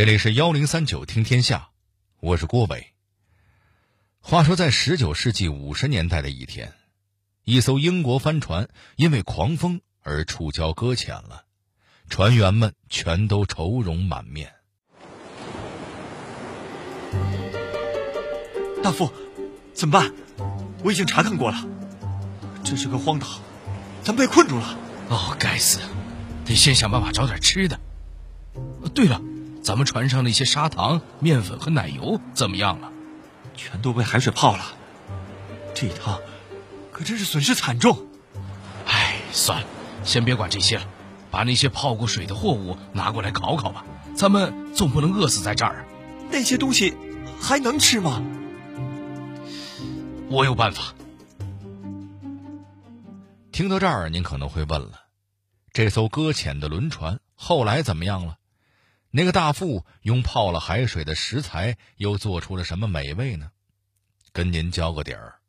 这里是幺零三九听天下，我是郭伟。话说，在十九世纪五十年代的一天，一艘英国帆船因为狂风而触礁搁浅了，船员们全都愁容满面。大副，怎么办？我已经查看过了，这是个荒岛，咱被困住了。哦，该死，得先想办法找点吃的。对了，咱们船上那些砂糖、面粉和奶油怎么样了？全都被海水泡了。这一趟可真是损失惨重。唉，算了，先别管这些了，把那些泡过水的货物拿过来烤烤吧。咱们总不能饿死在这儿。那些东西还能吃吗？我有办法。听到这儿，您可能会问了：这艘搁浅的轮船后来怎么样了？那个大副用泡了海水的食材又做出了什么美味呢？跟您交个底儿：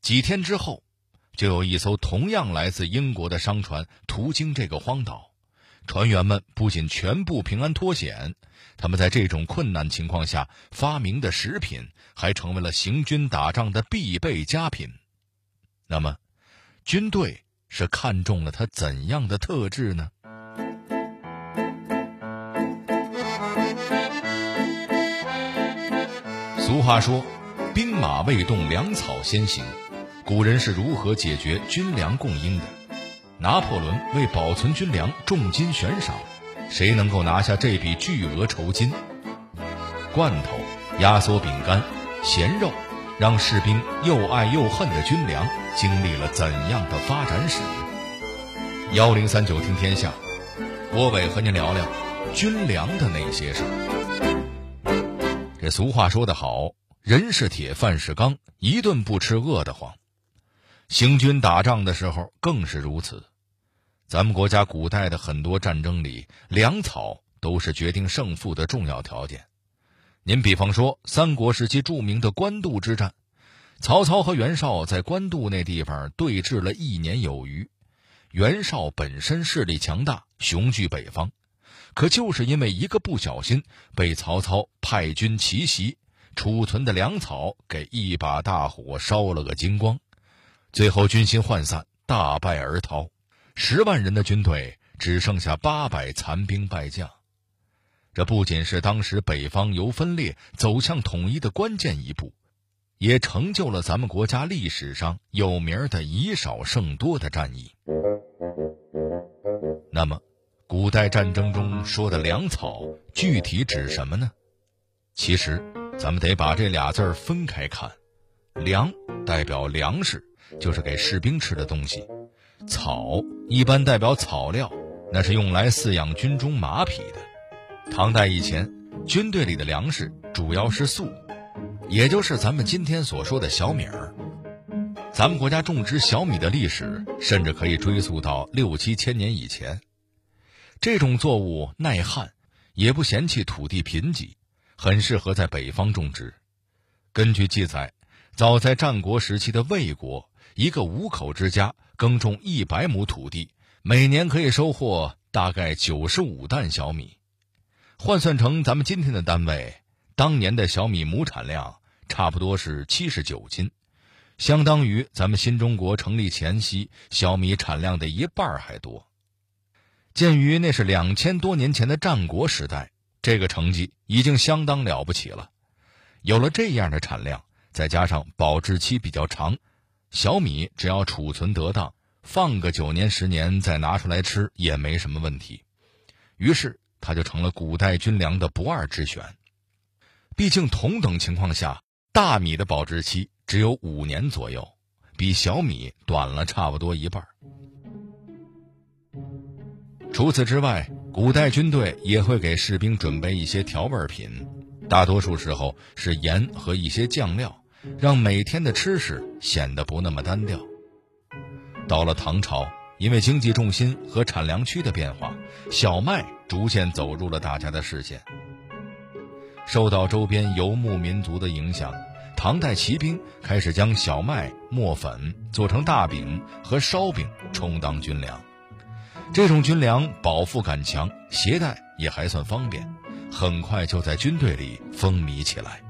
几天之后，就有一艘同样来自英国的商船途经这个荒岛，船员们不仅全部平安脱险。他们在这种困难情况下发明的食品，还成为了行军打仗的必备佳品。那么，军队是看中了它怎样的特质呢？俗话说：“兵马未动，粮草先行。”古人是如何解决军粮供应的？拿破仑为保存军粮，重金悬赏。谁能够拿下这笔巨额酬金？罐头、压缩饼干、咸肉，让士兵又爱又恨的军粮经历了怎样的发展史？幺零三九听天下，郭伟和您聊聊军粮的那些事儿。这俗话说得好，人是铁，饭是钢，一顿不吃饿得慌。行军打仗的时候更是如此。咱们国家古代的很多战争里，粮草都是决定胜负的重要条件。您比方说，三国时期著名的官渡之战，曹操和袁绍在官渡那地方对峙了一年有余。袁绍本身势力强大，雄踞北方，可就是因为一个不小心，被曹操派军奇袭，储存的粮草给一把大火烧了个精光，最后军心涣散，大败而逃。十万人的军队只剩下八百残兵败将，这不仅是当时北方由分裂走向统一的关键一步，也成就了咱们国家历史上有名的以少胜多的战役。那么，古代战争中说的粮草具体指什么呢？其实，咱们得把这俩字儿分开看，粮代表粮食，就是给士兵吃的东西。草一般代表草料，那是用来饲养军中马匹的。唐代以前，军队里的粮食主要是粟，也就是咱们今天所说的小米儿。咱们国家种植小米的历史，甚至可以追溯到六七千年以前。这种作物耐旱，也不嫌弃土地贫瘠，很适合在北方种植。根据记载，早在战国时期的魏国，一个五口之家。耕种一百亩土地，每年可以收获大概九十五担小米，换算成咱们今天的单位，当年的小米亩产量差不多是七十九斤，相当于咱们新中国成立前夕小米产量的一半还多。鉴于那是两千多年前的战国时代，这个成绩已经相当了不起了。有了这样的产量，再加上保质期比较长。小米只要储存得当，放个九年十年再拿出来吃也没什么问题。于是它就成了古代军粮的不二之选。毕竟同等情况下，大米的保质期只有五年左右，比小米短了差不多一半。除此之外，古代军队也会给士兵准备一些调味品，大多数时候是盐和一些酱料。让每天的吃食显得不那么单调。到了唐朝，因为经济重心和产粮区的变化，小麦逐渐走入了大家的视线。受到周边游牧民族的影响，唐代骑兵开始将小麦磨粉做成大饼和烧饼，充当军粮。这种军粮饱腹感强，携带也还算方便，很快就在军队里风靡起来。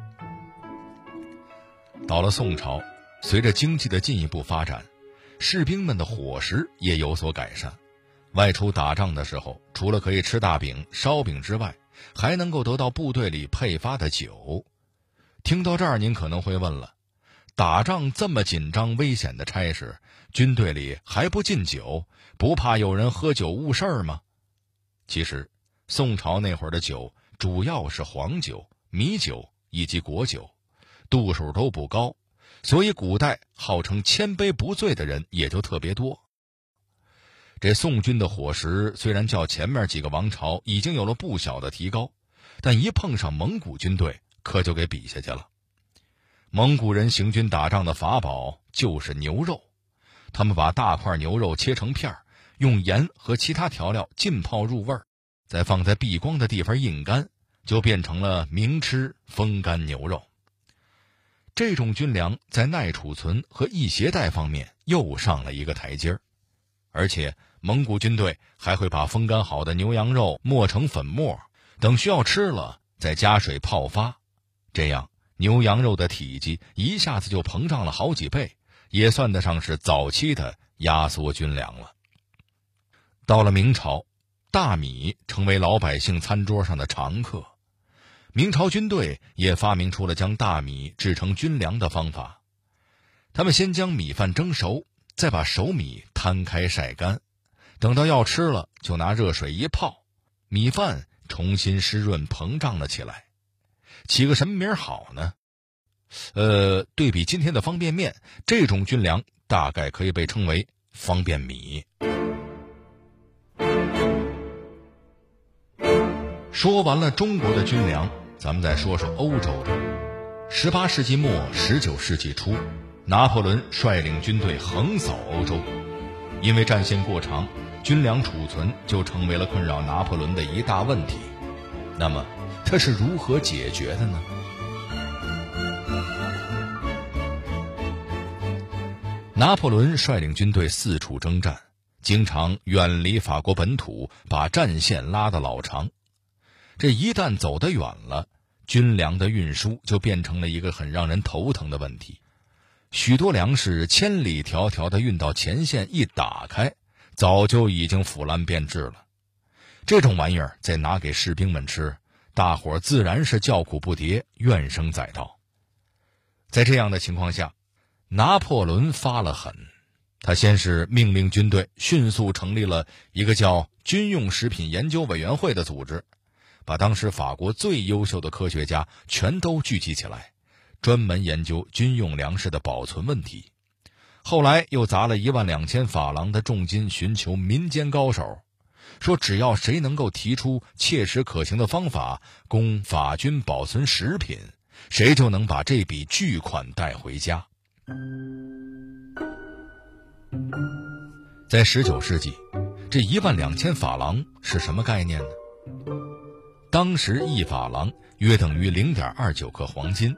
到了宋朝，随着经济的进一步发展，士兵们的伙食也有所改善。外出打仗的时候，除了可以吃大饼、烧饼之外，还能够得到部队里配发的酒。听到这儿，您可能会问了：打仗这么紧张、危险的差事，军队里还不禁酒，不怕有人喝酒误事儿吗？其实，宋朝那会儿的酒主要是黄酒、米酒以及果酒。度数都不高，所以古代号称千杯不醉的人也就特别多。这宋军的伙食虽然较前面几个王朝已经有了不小的提高，但一碰上蒙古军队，可就给比下去了。蒙古人行军打仗的法宝就是牛肉，他们把大块牛肉切成片儿用盐和其他调料浸泡入味儿，再放在避光的地方印干，就变成了明吃风干牛肉。这种军粮在耐储存和易携带方面又上了一个台阶儿，而且蒙古军队还会把风干好的牛羊肉磨成粉末，等需要吃了再加水泡发，这样牛羊肉的体积一下子就膨胀了好几倍，也算得上是早期的压缩军粮了。到了明朝，大米成为老百姓餐桌上的常客。明朝军队也发明出了将大米制成军粮的方法。他们先将米饭蒸熟，再把熟米摊开晒干，等到要吃了，就拿热水一泡，米饭重新湿润膨胀了起来。起个什么名好呢？呃，对比今天的方便面，这种军粮大概可以被称为方便米。说完了中国的军粮。咱们再说说欧洲的。十八世纪末、十九世纪初，拿破仑率领军队横扫欧洲，因为战线过长，军粮储存就成为了困扰拿破仑的一大问题。那么，他是如何解决的呢？拿破仑率领军队四处征战，经常远离法国本土，把战线拉得老长。这一旦走得远了，军粮的运输就变成了一个很让人头疼的问题。许多粮食千里迢迢的运到前线，一打开，早就已经腐烂变质了。这种玩意儿再拿给士兵们吃，大伙自然是叫苦不迭，怨声载道。在这样的情况下，拿破仑发了狠，他先是命令军队迅速成立了一个叫军用食品研究委员会的组织。把当时法国最优秀的科学家全都聚集起来，专门研究军用粮食的保存问题。后来又砸了一万两千法郎的重金寻求民间高手，说只要谁能够提出切实可行的方法供法军保存食品，谁就能把这笔巨款带回家。在十九世纪，这一万两千法郎是什么概念呢？当时一法郎约等于零点二九克黄金，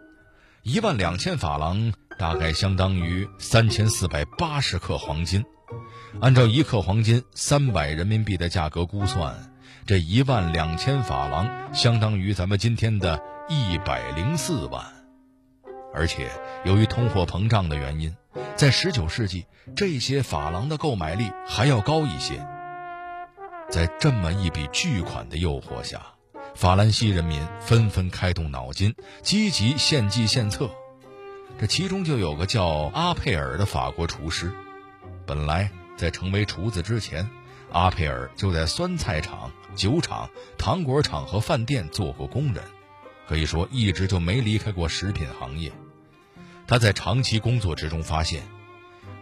一万两千法郎大概相当于三千四百八十克黄金。按照一克黄金三百人民币的价格估算，这一万两千法郎相当于咱们今天的一百零四万。而且由于通货膨胀的原因，在十九世纪这些法郎的购买力还要高一些。在这么一笔巨款的诱惑下。法兰西人民纷纷开动脑筋，积极献计献策。这其中就有个叫阿佩尔的法国厨师。本来在成为厨子之前，阿佩尔就在酸菜厂、酒厂、糖果厂和饭店做过工人，可以说一直就没离开过食品行业。他在长期工作之中发现。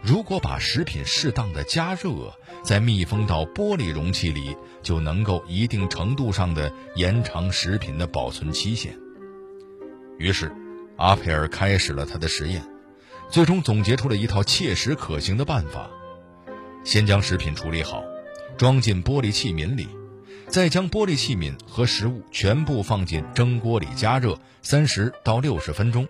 如果把食品适当的加热，再密封到玻璃容器里，就能够一定程度上的延长食品的保存期限。于是，阿佩尔开始了他的实验，最终总结出了一套切实可行的办法：先将食品处理好，装进玻璃器皿里，再将玻璃器皿和食物全部放进蒸锅里加热三十到六十分钟。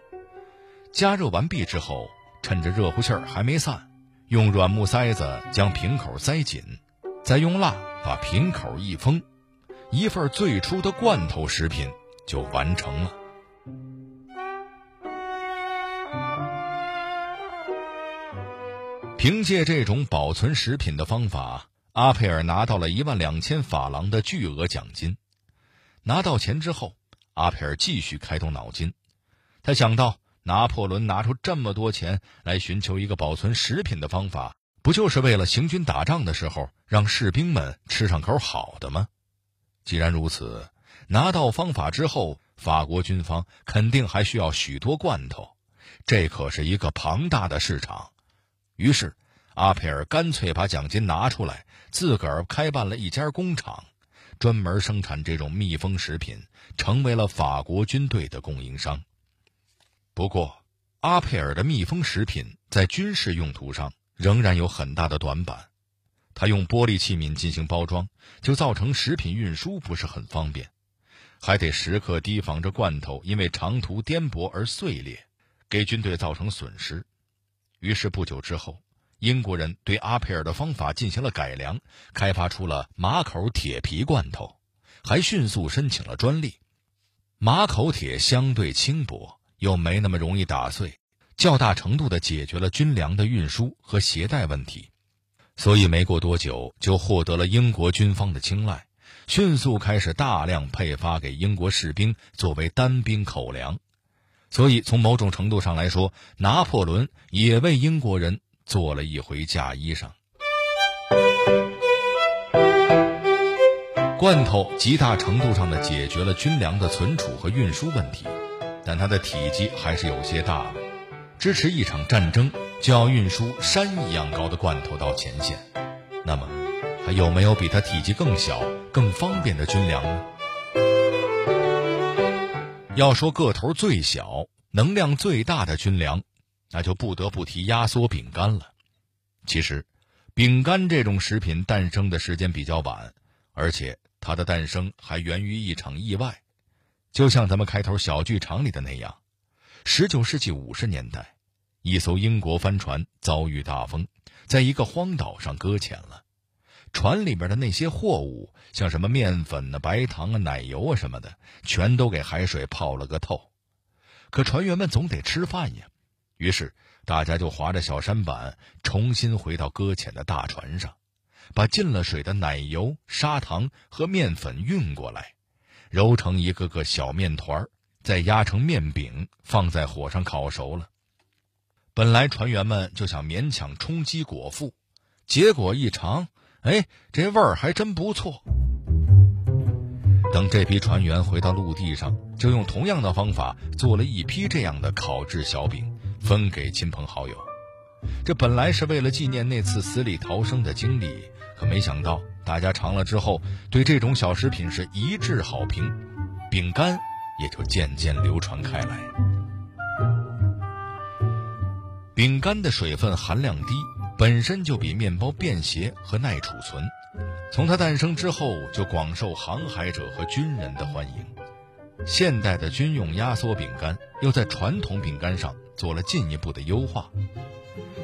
加热完毕之后。趁着热乎气儿还没散，用软木塞子将瓶口塞紧，再用蜡把瓶口一封，一份最初的罐头食品就完成了。凭借这种保存食品的方法，阿佩尔拿到了一万两千法郎的巨额奖金。拿到钱之后，阿佩尔继续开动脑筋。他想到，拿破仑拿出这么多钱来寻求一个保存食品的方法，不就是为了行军打仗的时候让士兵们吃上口好的吗？既然如此，拿到方法之后，法国军方肯定还需要许多罐头，这可是一个庞大的市场。于是，阿佩尔干脆把奖金拿出来，自个儿开办了一家工厂，专门生产这种密封食品，成为了法国军队的供应商。不过，阿佩尔的密封食品在军事用途上仍然有很大的短板。他用玻璃器皿进行包装，就造成食品运输不是很方便，还得时刻提防着罐头因为长途颠簸而碎裂，给军队造成损失。于是不久之后，英国人对阿佩尔的方法进行了改良，开发出了马口铁皮罐头，还迅速申请了专利。马口铁相对轻薄，又没那么容易打碎，较大程度地解决了军粮的运输和携带问题，所以没过多久就获得了英国军方的青睐，迅速开始大量配发给英国士兵作为单兵口粮。所以，从某种程度上来说，拿破仑也为英国人做了一回嫁衣裳。罐头极大程度上的解决了军粮的存储和运输问题，但它的体积还是有些大了。支持一场战争，就要运输山一样高的罐头到前线，那么，还有没有比它体积更小、更方便的军粮呢？要说个头最小、能量最大的军粮，那就不得不提压缩饼干了。其实，饼干这种食品诞生的时间比较晚，而且它的诞生还源于一场意外。就像咱们开头小剧场里的那样，十九世纪五十年代，一艘英国帆船遭遇大风，在一个荒岛上搁浅了。船里面的那些货物，像什么面粉啊、白糖啊、奶油啊什么的，全都给海水泡了个透。可船员们总得吃饭呀，于是大家就划着小舢板，重新回到搁浅的大船上，把进了水的奶油、砂糖和面粉运过来，揉成一个个小面团儿再压成面饼，放在火上烤熟了。本来船员们就想勉强充饥果腹，结果一尝。哎，这味儿还真不错。等这批船员回到陆地上，就用同样的方法做了一批这样的烤制小饼，分给亲朋好友。这本来是为了纪念那次死里逃生的经历，可没想到大家尝了之后，对这种小食品是一致好评，饼干也就渐渐流传开来。饼干的水分含量低。本身就比面包便携和耐储存，从它诞生之后就广受航海者和军人的欢迎。现代的军用压缩饼干又在传统饼干上做了进一步的优化，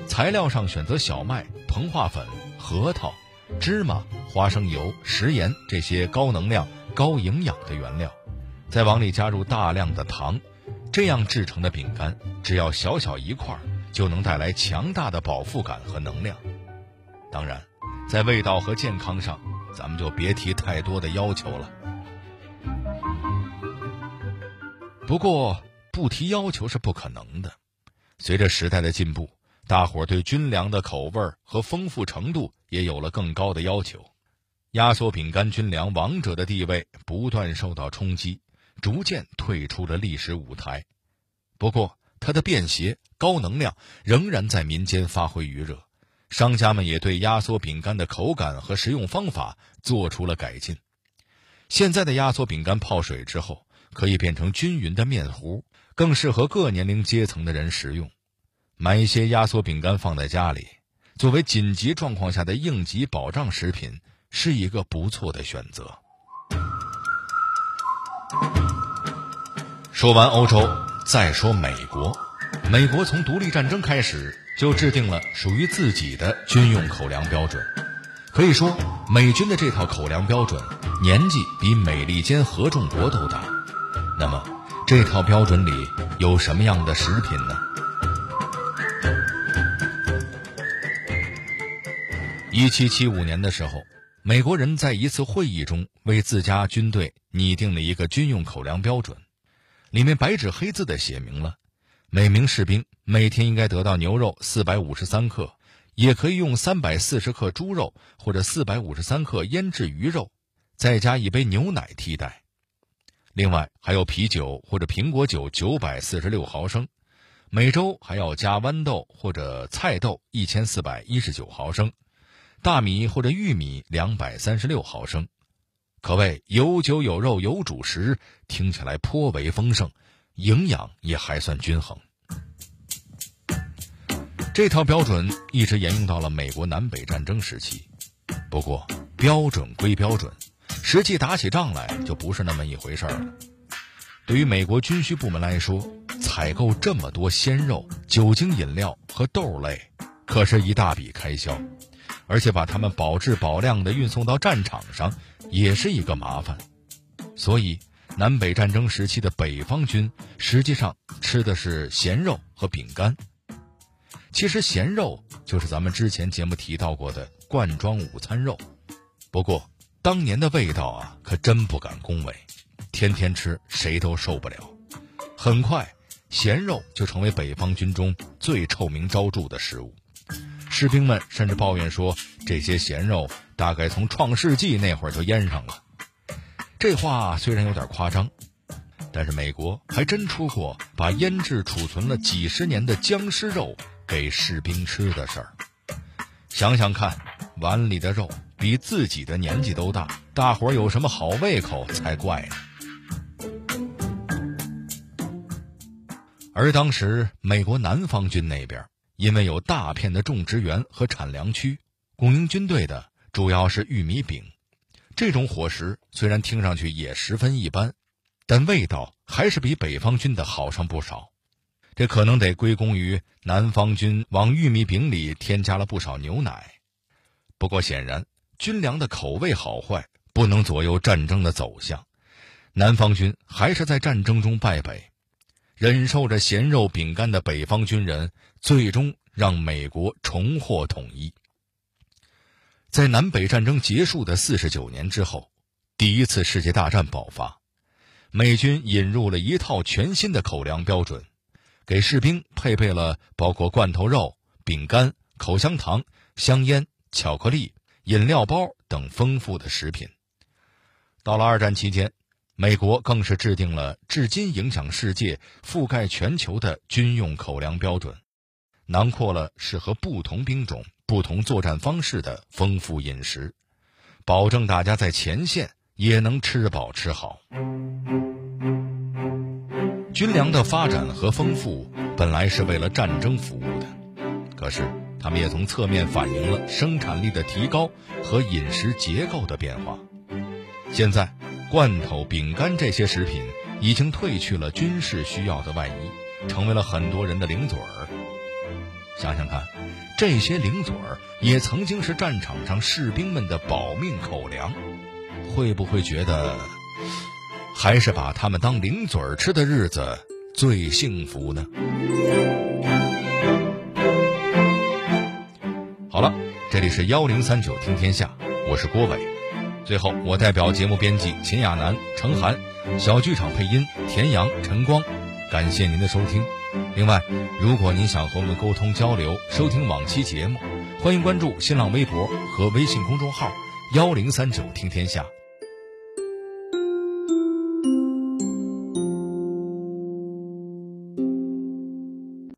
材料上选择小麦、膨化粉、核桃、芝麻、花生油、食盐这些高能量、高营养的原料，再往里加入大量的糖，这样制成的饼干只要小小一块。就能带来强大的饱腹感和能量。当然，在味道和健康上，咱们就别提太多的要求了。不过，不提要求是不可能的。随着时代的进步，大伙儿对军粮的口味和丰富程度也有了更高的要求。压缩饼干军粮王者的地位不断受到冲击，逐渐退出了历史舞台。不过，它的便携、高能量仍然在民间发挥余热，商家们也对压缩饼干的口感和食用方法做出了改进。现在的压缩饼干泡水之后，可以变成均匀的面糊，更适合各年龄阶层的人食用。买一些压缩饼干放在家里，作为紧急状况下的应急保障食品，是一个不错的选择。说完欧洲。再说美国，美国从独立战争开始就制定了属于自己的军用口粮标准。可以说，美军的这套口粮标准年纪比美利坚合众国都大。那么，这套标准里有什么样的食品呢？一七七五年的时候，美国人在一次会议中为自家军队拟定了一个军用口粮标准，里面白纸黑字的写明了，每名士兵每天应该得到牛肉四百五十三克。也可以用三百四十克猪肉或者四百五十三克腌制鱼肉，再加一杯牛奶替代。另外还有啤酒或者苹果酒九百四十六毫升，每周还要加豌豆或者菜豆一千四百一十九毫升，大米或者玉米两百三十六毫升，可谓有酒有肉有主食，听起来颇为丰盛，营养也还算均衡。这套标准一直沿用到了美国南北战争时期，不过标准归标准，实际打起仗来就不是那么一回事了。对于美国军需部门来说，采购这么多鲜肉、酒精饮料和豆类，可是一大笔开销，而且把它们保质保量的运送到战场上，也是一个麻烦。所以，南北战争时期的北方军实际上吃的是咸肉和饼干。其实咸肉就是咱们之前节目提到过的罐装午餐肉，不过当年的味道啊，可真不敢恭维，天天吃谁都受不了。很快，咸肉就成为北方军中最臭名昭著的食物，士兵们甚至抱怨说，这些咸肉大概从创世纪那会儿就腌上了。这话虽然有点夸张，但是美国还真出过把腌制储存了几十年的僵尸肉。给士兵吃的事儿，想想看，碗里的肉比自己的年纪都大，大伙儿有什么好胃口才怪呢？而当时美国南方军那边，因为有大片的种植园和产粮区，供应军队的主要是玉米饼，这种伙食虽然听上去也十分一般，但味道还是比北方军的好上不少。这可能得归功于南方军往玉米饼里添加了不少牛奶。不过显然，军粮的口味好坏不能左右战争的走向。南方军还是在战争中败北，忍受着咸肉饼干的北方军人，最终让美国重获统一。在南北战争结束的四十九年之后，第一次世界大战爆发，美军引入了一套全新的口粮标准。给士兵配备了包括罐头肉、饼干、口香糖、香烟、巧克力、饮料包等丰富的食品。到了二战期间，美国更是制定了至今影响世界、覆盖全球的军用口粮标准，囊括了适合不同兵种、不同作战方式的丰富饮食，保证大家在前线也能吃饱吃好。军粮的发展和丰富本来是为了战争服务的，可是他们也从侧面反映了生产力的提高和饮食结构的变化。现在，罐头、饼干这些食品已经褪去了军事需要的外衣，成为了很多人的零嘴儿。想想看，这些零嘴儿也曾经是战场上士兵们的保命口粮，会不会觉得？还是把他们当零嘴儿吃的日子最幸福呢。好了，这里是幺零三九听天下，我是郭伟。最后，我代表节目编辑秦亚楠、程涵，小剧场配音田阳、陈光，感谢您的收听。另外，如果您想和我们沟通交流、收听往期节目，欢迎关注新浪微博和微信公众号幺零三九听天下。